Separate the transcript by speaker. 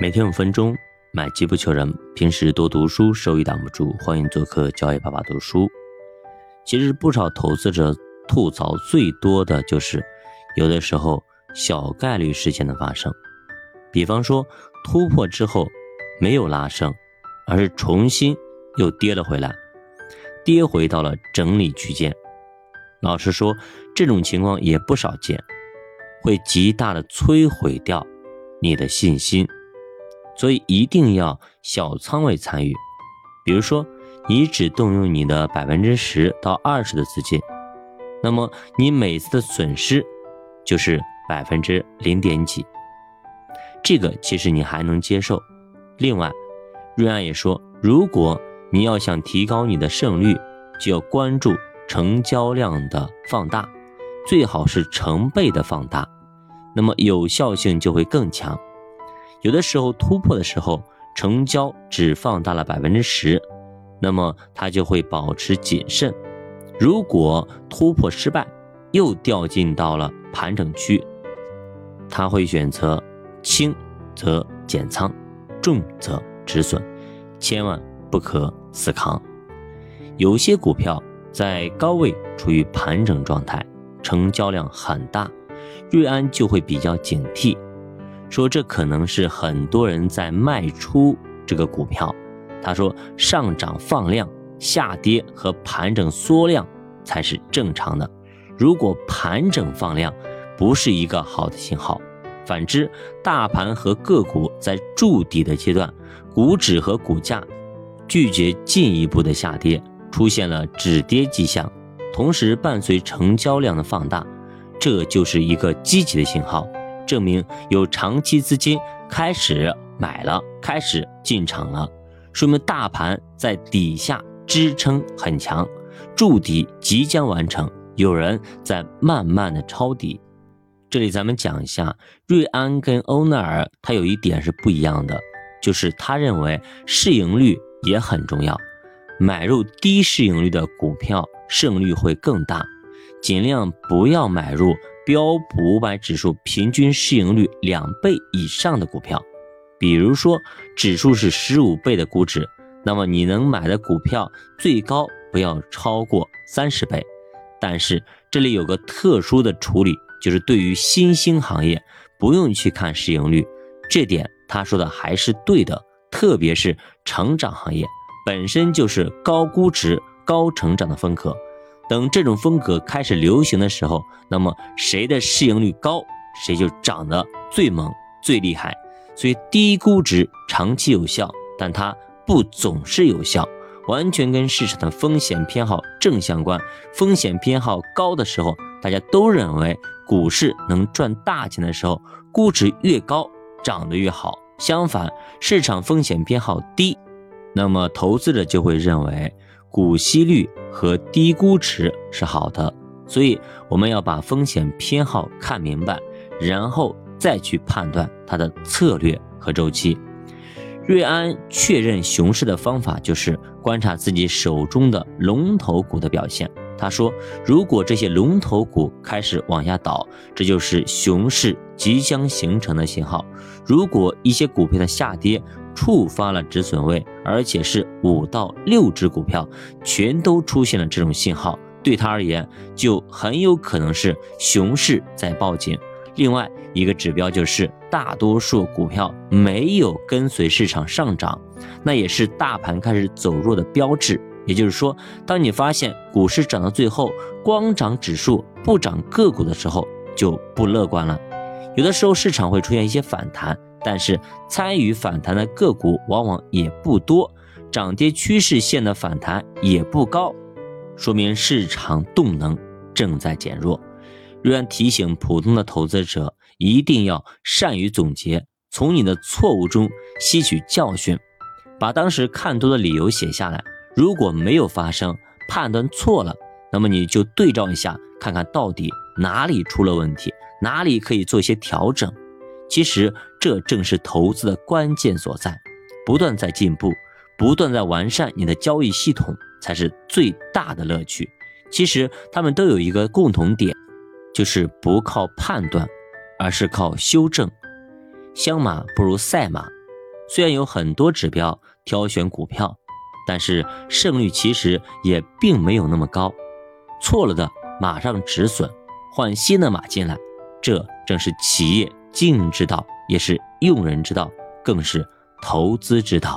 Speaker 1: 每天五分钟，买机不求人。平时多读书，收益挡不住。欢迎做客交易爸爸读书。其实不少投资者吐槽最多的就是，有的时候小概率事件的发生，比方说突破之后没有拉升，而是重新又跌了回来，跌回到了整理区间。老实说，这种情况也不少见，会极大的摧毁掉你的信心。所以一定要小仓位参与，比如说你只动用你的百分之十到二十的资金，那么你每次的损失就是百分之零点几，这个其实你还能接受。另外，瑞安也说，如果你要想提高你的胜率，就要关注成交量的放大，最好是成倍的放大，那么有效性就会更强。有的时候突破的时候，成交只放大了百分之十，那么它就会保持谨慎。如果突破失败，又掉进到了盘整区，他会选择轻则减仓，重则止损，千万不可死扛。有些股票在高位处于盘整状态，成交量很大，瑞安就会比较警惕。说这可能是很多人在卖出这个股票。他说上涨放量，下跌和盘整缩量才是正常的。如果盘整放量不是一个好的信号，反之，大盘和个股在筑底的阶段，股指和股价拒绝进一步的下跌，出现了止跌迹象，同时伴随成交量的放大，这就是一个积极的信号。证明有长期资金开始买了，开始进场了，说明大盘在底下支撑很强，筑底即将完成，有人在慢慢的抄底。这里咱们讲一下，瑞安跟欧奈尔，他有一点是不一样的，就是他认为市盈率也很重要，买入低市盈率的股票胜率会更大，尽量不要买入。标普五百指数平均市盈率两倍以上的股票，比如说指数是十五倍的估值，那么你能买的股票最高不要超过三十倍。但是这里有个特殊的处理，就是对于新兴行业不用去看市盈率，这点他说的还是对的。特别是成长行业本身就是高估值、高成长的风格。等这种风格开始流行的时候，那么谁的市盈率高，谁就涨得最猛、最厉害。所以低估值长期有效，但它不总是有效，完全跟市场的风险偏好正相关。风险偏好高的时候，大家都认为股市能赚大钱的时候，估值越高，涨得越好。相反，市场风险偏好低，那么投资者就会认为。股息率和低估值是好的，所以我们要把风险偏好看明白，然后再去判断它的策略和周期。瑞安确认熊市的方法就是观察自己手中的龙头股的表现。他说，如果这些龙头股开始往下倒，这就是熊市即将形成的信号。如果一些股票的下跌，触发了止损位，而且是五到六只股票全都出现了这种信号，对他而言就很有可能是熊市在报警。另外一个指标就是大多数股票没有跟随市场上涨，那也是大盘开始走弱的标志。也就是说，当你发现股市涨到最后光涨指数不涨个股的时候，就不乐观了。有的时候市场会出现一些反弹。但是参与反弹的个股往往也不多，涨跌趋势线的反弹也不高，说明市场动能正在减弱。瑞安提醒普通的投资者一定要善于总结，从你的错误中吸取教训，把当时看多的理由写下来。如果没有发生，判断错了，那么你就对照一下，看看到底哪里出了问题，哪里可以做一些调整。其实这正是投资的关键所在不断在进步不断在完善你的交易系统才是最大的乐趣。其实他们都有一个共同点就是不靠判断而是靠修正。相马不如赛马虽然有很多指标挑选股票但是胜率其实也并没有那么高错了的马上止损换新的马进来这正是企业敬之道也是用人之道更是投资之道。